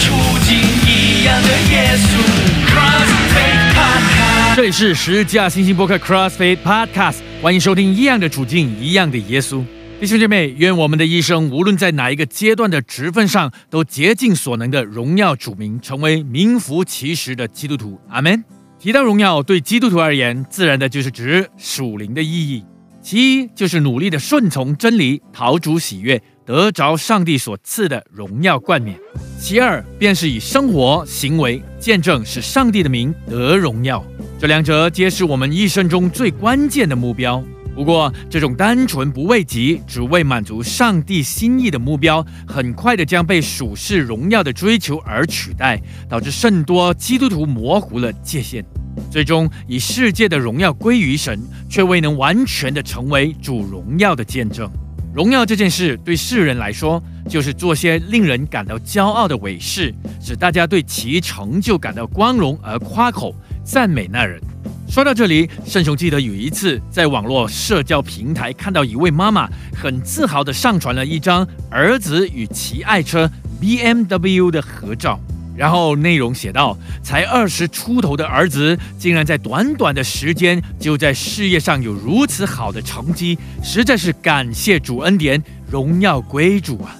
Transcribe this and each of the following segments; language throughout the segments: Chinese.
处境，一样的耶稣。Crossfade 这里是十架星星播客 CrossFit Podcast，欢迎收听一样的处境，一样的耶稣。弟兄姐妹，愿我们的一生无论在哪一个阶段的职分上，都竭尽所能的荣耀主名，成为名副其实的基督徒。阿门。提到荣耀，对基督徒而言，自然的就是指属灵的意义。其一就是努力的顺从真理，讨主喜悦，得着上帝所赐的荣耀冠冕；其二便是以生活行为见证，使上帝的名得荣耀。这两者皆是我们一生中最关键的目标。不过，这种单纯不为己，只为满足上帝心意的目标，很快的将被属世荣耀的追求而取代，导致甚多基督徒模糊了界限，最终以世界的荣耀归于神，却未能完全的成为主荣耀的见证。荣耀这件事对世人来说，就是做些令人感到骄傲的伟事，使大家对其成就感到光荣而夸口赞美那人。说到这里，圣雄记得有一次在网络社交平台看到一位妈妈很自豪地上传了一张儿子与其爱车 BMW 的合照，然后内容写道：“才二十出头的儿子，竟然在短短的时间就在事业上有如此好的成绩，实在是感谢主恩典，荣耀归主啊！”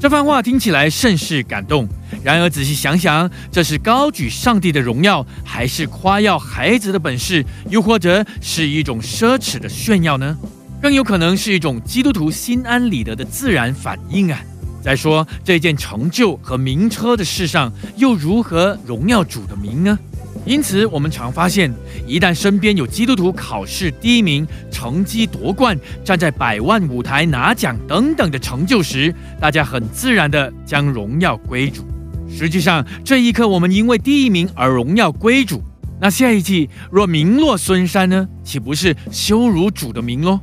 这番话听起来甚是感动。然而仔细想想，这是高举上帝的荣耀，还是夸耀孩子的本事，又或者是一种奢侈的炫耀呢？更有可能是一种基督徒心安理得的自然反应啊！再说这件成就和名车的事上，又如何荣耀主的名呢？因此，我们常发现，一旦身边有基督徒考试第一名、成绩夺冠、站在百万舞台拿奖等等的成就时，大家很自然地将荣耀归主。实际上，这一刻我们因为第一名而荣耀归主，那下一季若名落孙山呢？岂不是羞辱主的名喽？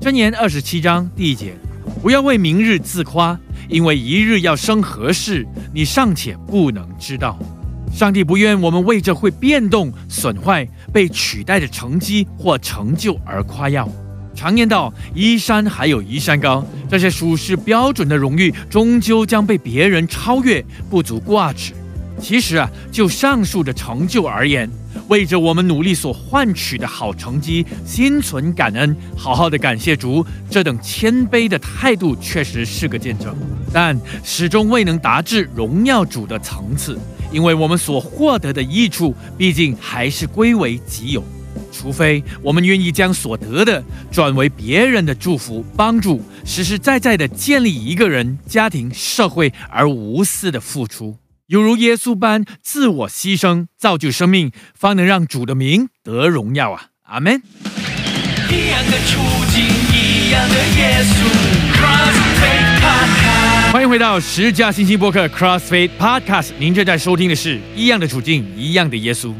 箴言二十七章第一节：不要为明日自夸，因为一日要生何事，你尚且不能知道。上帝不愿我们为这会变动、损坏、被取代的成绩或成就而夸耀。常言道：“一山还有一山高。”这些属实标准的荣誉，终究将被别人超越，不足挂齿。其实啊，就上述的成就而言，为着我们努力所换取的好成绩，心存感恩，好好的感谢主，这等谦卑的态度，确实是个见证。但始终未能达至荣耀主的层次。因为我们所获得的益处，毕竟还是归为己有，除非我们愿意将所得的转为别人的祝福、帮助，实实在在的建立一个人、家庭、社会而无私的付出，犹如耶稣般自我牺牲，造就生命，方能让主的名得荣耀啊！阿门。一样的处境，一样的耶稣。欢迎回到十架星星播客 CrossFit Podcast，您正在收听的是一样的处境，一样的耶稣。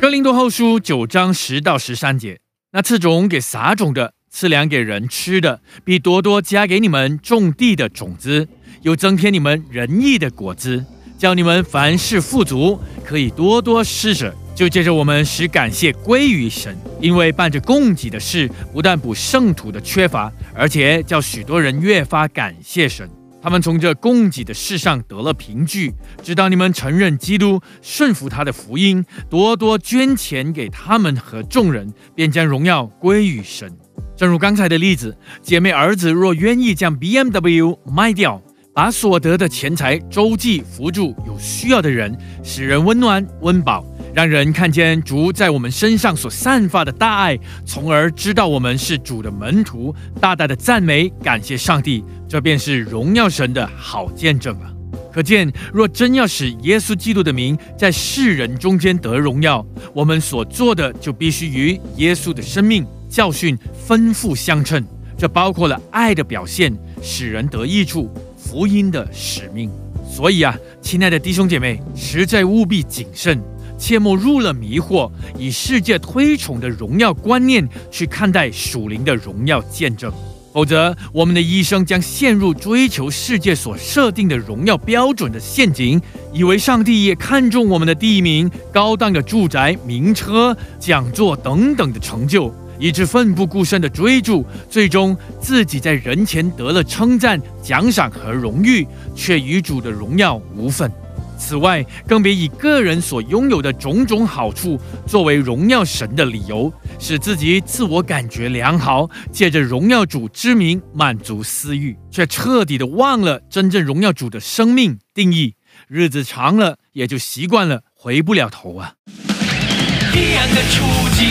哥林多后书九章十到十三节，那赐种给撒种的，赐粮给人吃的，必多多加给你们种地的种子，又增添你们仁义的果子，叫你们凡事富足，可以多多施舍。就借着我们使感谢归于神，因为办着供给的事，不但补圣徒的缺乏，而且叫许多人越发感谢神。他们从这供给的事上得了凭据，知道你们承认基督，顺服他的福音，多多捐钱给他们和众人，便将荣耀归于神。正如刚才的例子，姐妹儿子若愿意将 BMW 卖掉，把所得的钱财周济扶助有需要的人，使人温暖温饱。让人看见主在我们身上所散发的大爱，从而知道我们是主的门徒，大大的赞美感谢上帝，这便是荣耀神的好见证了。可见，若真要使耶稣基督的名在世人中间得荣耀，我们所做的就必须与耶稣的生命教训吩咐相称。这包括了爱的表现，使人得益处，福音的使命。所以啊，亲爱的弟兄姐妹，实在务必谨慎。切莫入了迷惑，以世界推崇的荣耀观念去看待属灵的荣耀见证，否则我们的一生将陷入追求世界所设定的荣耀标准的陷阱，以为上帝也看重我们的第一名、高档的住宅、名车、讲座等等的成就，以致奋不顾身的追逐，最终自己在人前得了称赞、奖赏和荣誉，却与主的荣耀无分。此外，更别以个人所拥有的种种好处作为荣耀神的理由，使自己自我感觉良好，借着荣耀主之名满足私欲，却彻底的忘了真正荣耀主的生命定义。日子长了，也就习惯了，回不了头啊！一样的处境，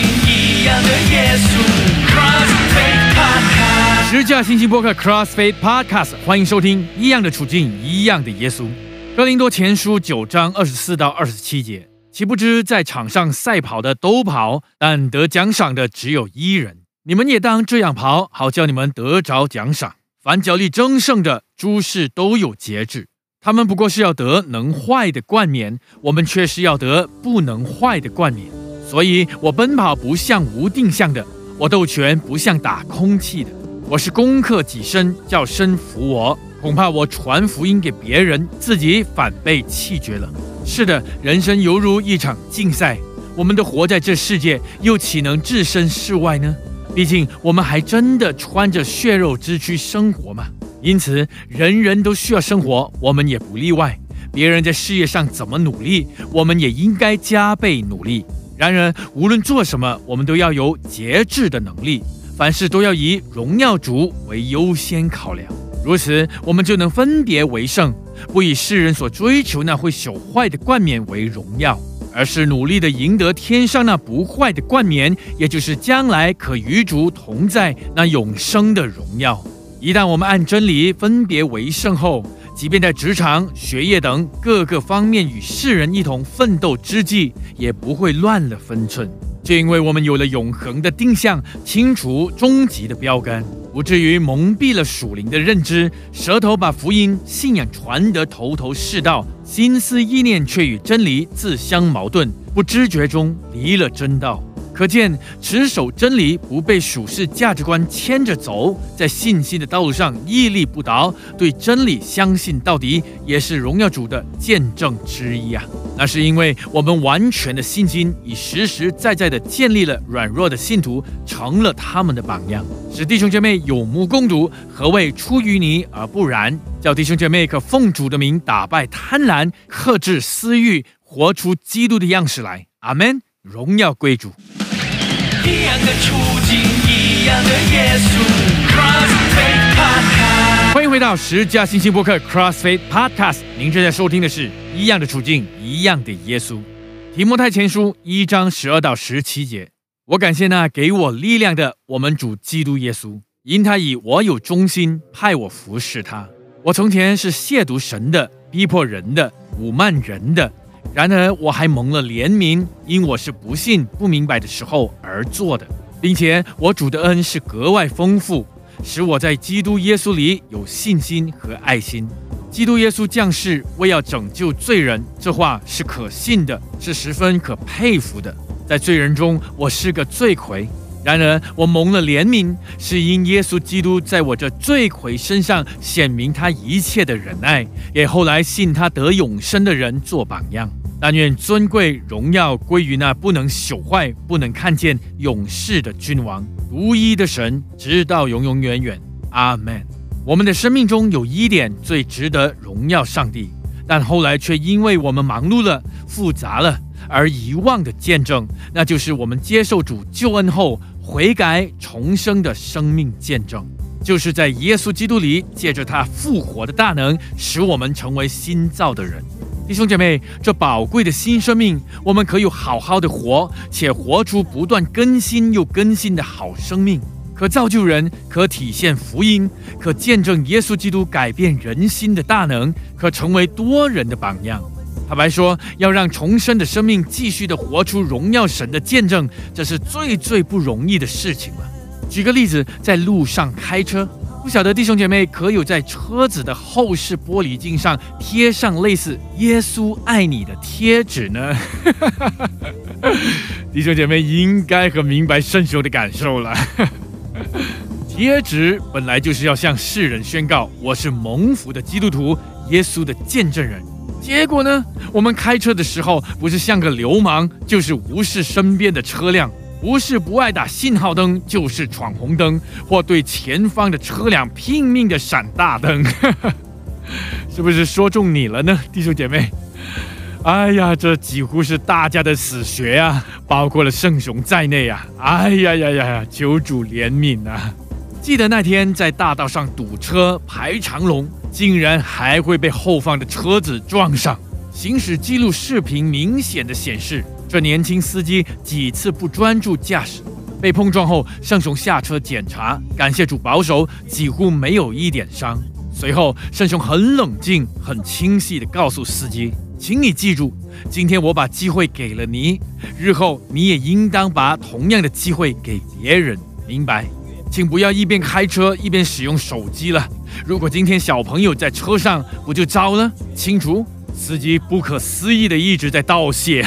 一样的耶稣。CrossFit Podcast，十架星期播客 CrossFit Podcast，欢迎收听。一样的处境，一样的耶稣。哥林多前书九章二十四到二十七节，岂不知在场上赛跑的都跑，但得奖赏的只有一人。你们也当这样跑，好叫你们得着奖赏。凡脚力争胜的，诸事都有节制。他们不过是要得能坏的冠冕，我们却是要得不能坏的冠冕。所以我奔跑不像无定向的，我斗拳不像打空气的。我是攻克己身，叫身服我。恐怕我传福音给别人，自己反被弃绝了。是的，人生犹如一场竞赛，我们都活在这世界，又岂能置身事外呢？毕竟我们还真的穿着血肉之躯生活嘛。因此，人人都需要生活，我们也不例外。别人在事业上怎么努力，我们也应该加倍努力。然而，无论做什么，我们都要有节制的能力，凡事都要以荣耀主为优先考量。如此，我们就能分别为圣，不以世人所追求那会朽坏的冠冕为荣耀，而是努力的赢得天上那不坏的冠冕，也就是将来可与主同在那永生的荣耀。一旦我们按真理分别为圣后，即便在职场、学业等各个方面与世人一同奋斗之际，也不会乱了分寸。就因为我们有了永恒的定向，清除终极的标杆，不至于蒙蔽了属灵的认知，舌头把福音信仰传得头头是道，心思意念却与真理自相矛盾，不知觉中离了真道。可见，持守真理，不被属世价值观牵着走，在信心的道路上屹立不倒，对真理相信到底，也是荣耀主的见证之一啊！那是因为我们完全的信心，已实实在在的建立了软弱的信徒，成了他们的榜样，使弟兄姐妹有目共睹。何谓出淤泥而不染？叫弟兄姐妹可奉主的名打败贪婪，克制私欲，活出基督的样式来。阿门！荣耀归主。的处境，一样的耶稣。欢迎回到十架星星播客 CrossFit Podcast。您正在收听的是《一样的处境，一样的耶稣》。提摩太前书一章十二到十七节。我感谢那给我力量的我们主基督耶稣，因他以我有忠心派我服侍他。我从前是亵渎神的，逼迫人的，侮慢人的。然而我还蒙了怜悯，因我是不信、不明白的时候而做的，并且我主的恩是格外丰富，使我在基督耶稣里有信心和爱心。基督耶稣降世为要拯救罪人，这话是可信的，是十分可佩服的。在罪人中，我是个罪魁；然而我蒙了怜悯，是因耶稣基督在我这罪魁身上显明他一切的忍耐，也后来信他得永生的人做榜样。但愿尊贵荣耀归于那不能朽坏、不能看见永世的君王，独一的神，直到永永远远。阿门。我们的生命中有一点最值得荣耀上帝，但后来却因为我们忙碌了、复杂了而遗忘的见证，那就是我们接受主救恩后悔改重生的生命见证，就是在耶稣基督里借着他复活的大能，使我们成为新造的人。弟兄姐妹，这宝贵的新生命，我们可以好好的活，且活出不断更新又更新的好生命，可造就人，可体现福音，可见证耶稣基督改变人心的大能，可成为多人的榜样。坦白说，要让重生的生命继续的活出荣耀神的见证，这是最最不容易的事情了。举个例子，在路上开车。不晓得弟兄姐妹可有在车子的后视玻璃镜上贴上类似“耶稣爱你”的贴纸呢？弟兄姐妹应该很明白圣雄的感受了。贴纸本来就是要向世人宣告我是蒙福的基督徒、耶稣的见证人。结果呢，我们开车的时候不是像个流氓，就是无视身边的车辆。不是不爱打信号灯，就是闯红灯，或对前方的车辆拼命的闪大灯，是不是说中你了呢，弟兄姐妹？哎呀，这几乎是大家的死穴啊，包括了圣雄在内啊！哎呀呀呀呀，求主怜悯啊！记得那天在大道上堵车排长龙，竟然还会被后方的车子撞上。行驶记录视频明显的显示，这年轻司机几次不专注驾驶，被碰撞后，圣雄下车检查，感谢主保守，几乎没有一点伤。随后，圣雄很冷静、很清晰地告诉司机：“请你记住，今天我把机会给了你，日后你也应当把同样的机会给别人，明白？请不要一边开车一边使用手机了。如果今天小朋友在车上，不就糟了？清楚？”司机不可思议的一直在道谢。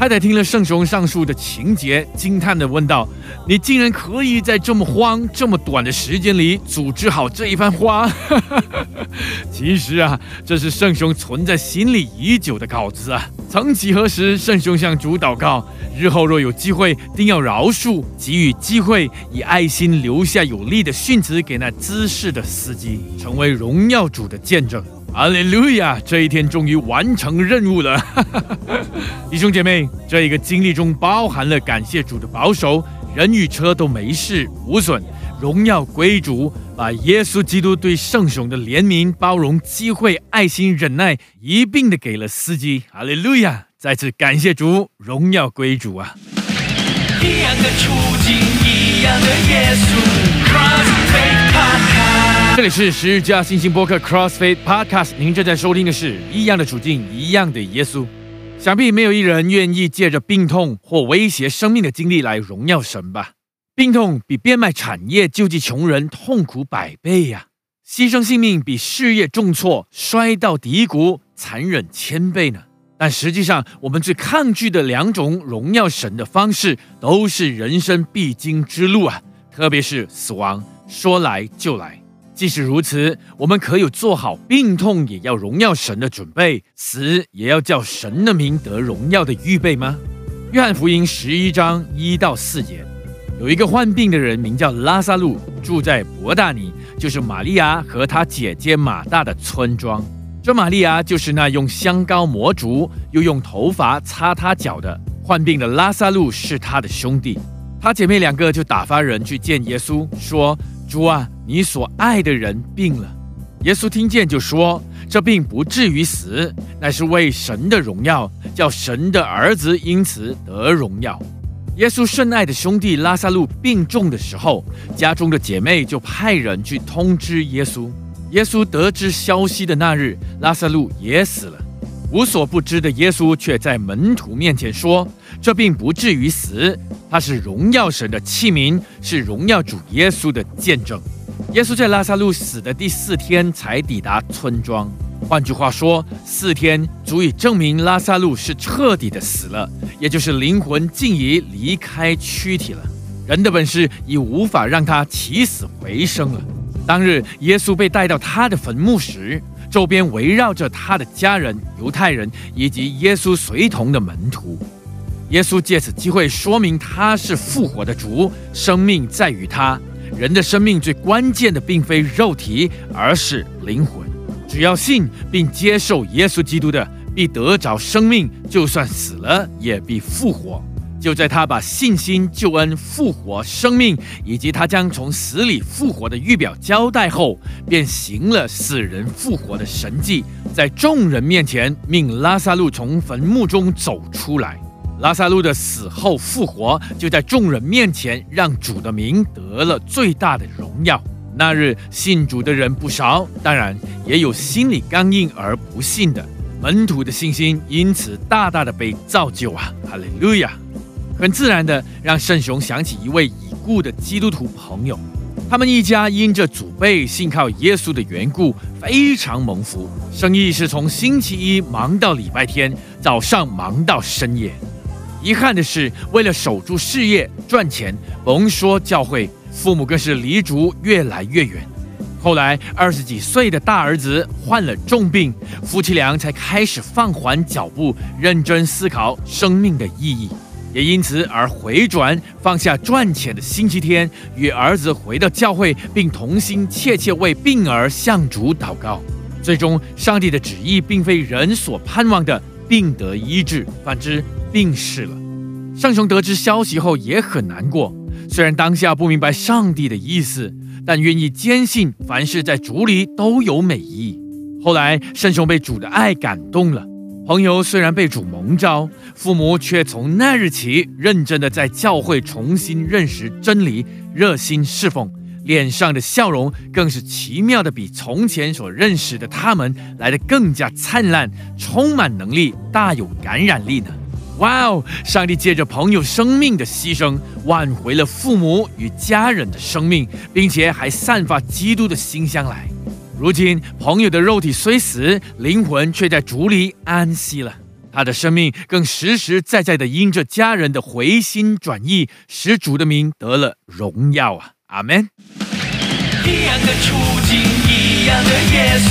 太太听了圣雄上述的情节，惊叹的问道：“你竟然可以在这么慌、这么短的时间里组织好这一番话？” 其实啊，这是圣雄存在心里已久的稿子啊。曾几何时，圣雄向主祷告，日后若有机会，定要饶恕，给予机会，以爱心留下有力的训词给那姿势的司机，成为荣耀主的见证。阿利路亚！这一天终于完成任务了，弟兄姐妹，这一个经历中包含了感谢主的保守，人与车都没事无损，荣耀归主，把耶稣基督对圣雄的怜悯、包容、机会、爱心、忍耐一并的给了司机。哈利路亚！再次感谢主，荣耀归主啊！一样的处境，一样的耶稣。这里是十日加星星播客 CrossFit Podcast，您正在收听的是一样的处境，一样的耶稣。想必没有一人愿意借着病痛或威胁生命的经历来荣耀神吧？病痛比变卖产业救济穷人痛苦百倍呀！牺牲性命比事业重挫、摔到低谷残忍千倍呢？但实际上，我们最抗拒的两种荣耀神的方式，都是人生必经之路啊！特别是死亡，说来就来。即使如此，我们可有做好病痛也要荣耀神的准备，死也要叫神的名得荣耀的预备吗？约翰福音十一章一到四节，有一个患病的人名叫拉萨路，住在伯大尼，就是玛利亚和他姐姐马大的村庄。这玛利亚就是那用香膏抹主，又用头发擦他脚的。患病的拉萨路是他的兄弟，他姐妹两个就打发人去见耶稣，说。主啊，你所爱的人病了。耶稣听见就说：“这病不至于死，乃是为神的荣耀，叫神的儿子因此得荣耀。”耶稣深爱的兄弟拉萨路病重的时候，家中的姐妹就派人去通知耶稣。耶稣得知消息的那日，拉萨路也死了。无所不知的耶稣却在门徒面前说：“这病不至于死。”他是荣耀神的器皿，是荣耀主耶稣的见证。耶稣在拉萨路死的第四天才抵达村庄，换句话说，四天足以证明拉萨路是彻底的死了，也就是灵魂尽已离开躯体了。人的本事已无法让他起死回生了。当日耶稣被带到他的坟墓时，周边围绕着他的家人、犹太人以及耶稣随同的门徒。耶稣借此机会说明他是复活的主，生命在于他。人的生命最关键的并非肉体，而是灵魂。只要信并接受耶稣基督的，必得着生命；就算死了，也必复活。就在他把信心、救恩、复活、生命以及他将从死里复活的预表交代后，便行了死人复活的神迹，在众人面前命拉萨路从坟墓中走出来。拉萨路的死后复活，就在众人面前让主的名得了最大的荣耀。那日信主的人不少，当然也有心里刚硬而不信的。门徒的信心因此大大的被造就啊！哈利路亚！很自然的让圣雄想起一位已故的基督徒朋友，他们一家因着祖辈信靠耶稣的缘故，非常蒙福，生意是从星期一忙到礼拜天，早上忙到深夜。遗憾的是，为了守住事业赚钱，甭说教会，父母更是离主越来越远。后来二十几岁的大儿子患了重病，夫妻俩才开始放缓脚步，认真思考生命的意义，也因此而回转，放下赚钱的星期天，与儿子回到教会，并同心切切为病儿向主祷告。最终，上帝的旨意并非人所盼望的病得医治，反之病逝了。圣雄得知消息后也很难过，虽然当下不明白上帝的意思，但愿意坚信凡事在主里都有美意。后来，圣雄被主的爱感动了。朋友虽然被主蒙召，父母却从那日起认真的在教会重新认识真理，热心侍奉，脸上的笑容更是奇妙的，比从前所认识的他们来的更加灿烂，充满能力，大有感染力呢。哇哦！上帝借着朋友生命的牺牲，挽回了父母与家人的生命，并且还散发基督的馨香来。如今，朋友的肉体虽死，灵魂却在主里安息了。他的生命更实实在在的因着家人的回心转意，使主的名得了荣耀啊！阿门。一样的处境，样的耶稣。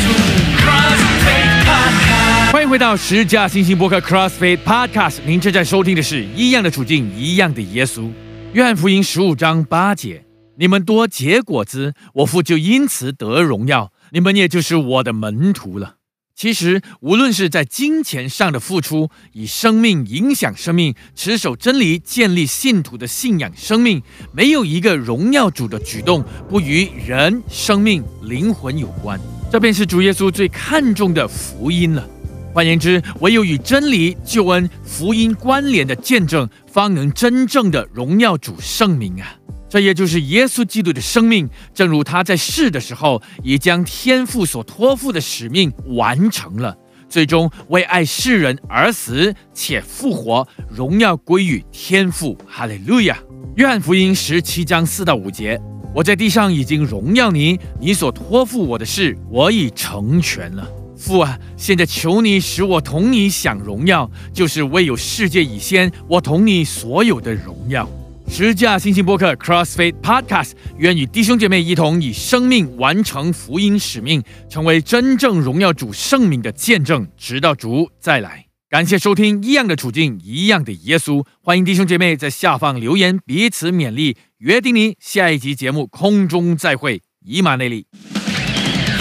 欢迎回到十架星星播客 CrossFit Podcast，您正在收听的是一样的处境，一样的耶稣。约翰福音十五章八节：你们多结果子，我父就因此得荣耀。你们也就是我的门徒了。其实，无论是在金钱上的付出，以生命影响生命，持守真理，建立信徒的信仰生命，没有一个荣耀主的举动不与人生命、灵魂有关。这便是主耶稣最看重的福音了。换言之，唯有与真理、救恩、福音关联的见证，方能真正的荣耀主圣名啊！这也就是耶稣基督的生命，正如他在世的时候，已将天父所托付的使命完成了，最终为爱世人而死且复活，荣耀归于天父。哈利路亚！约翰福音十七章四到五节：我在地上已经荣耀你，你所托付我的事，我已成全了。父啊，现在求你使我同你享荣耀，就是未有世界以先，我同你所有的荣耀。十架星星播客 CrossFit Podcast，愿与弟兄姐妹一同以生命完成福音使命，成为真正荣耀主圣名的见证，直到主再来。感谢收听一样的处境，一样的耶稣。欢迎弟兄姐妹在下方留言，彼此勉励。约定你下一集节目空中再会，以马内利。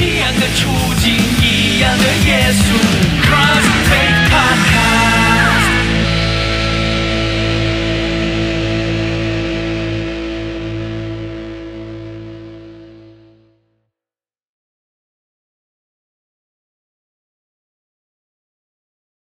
一样的处境，一样的耶稣。Cross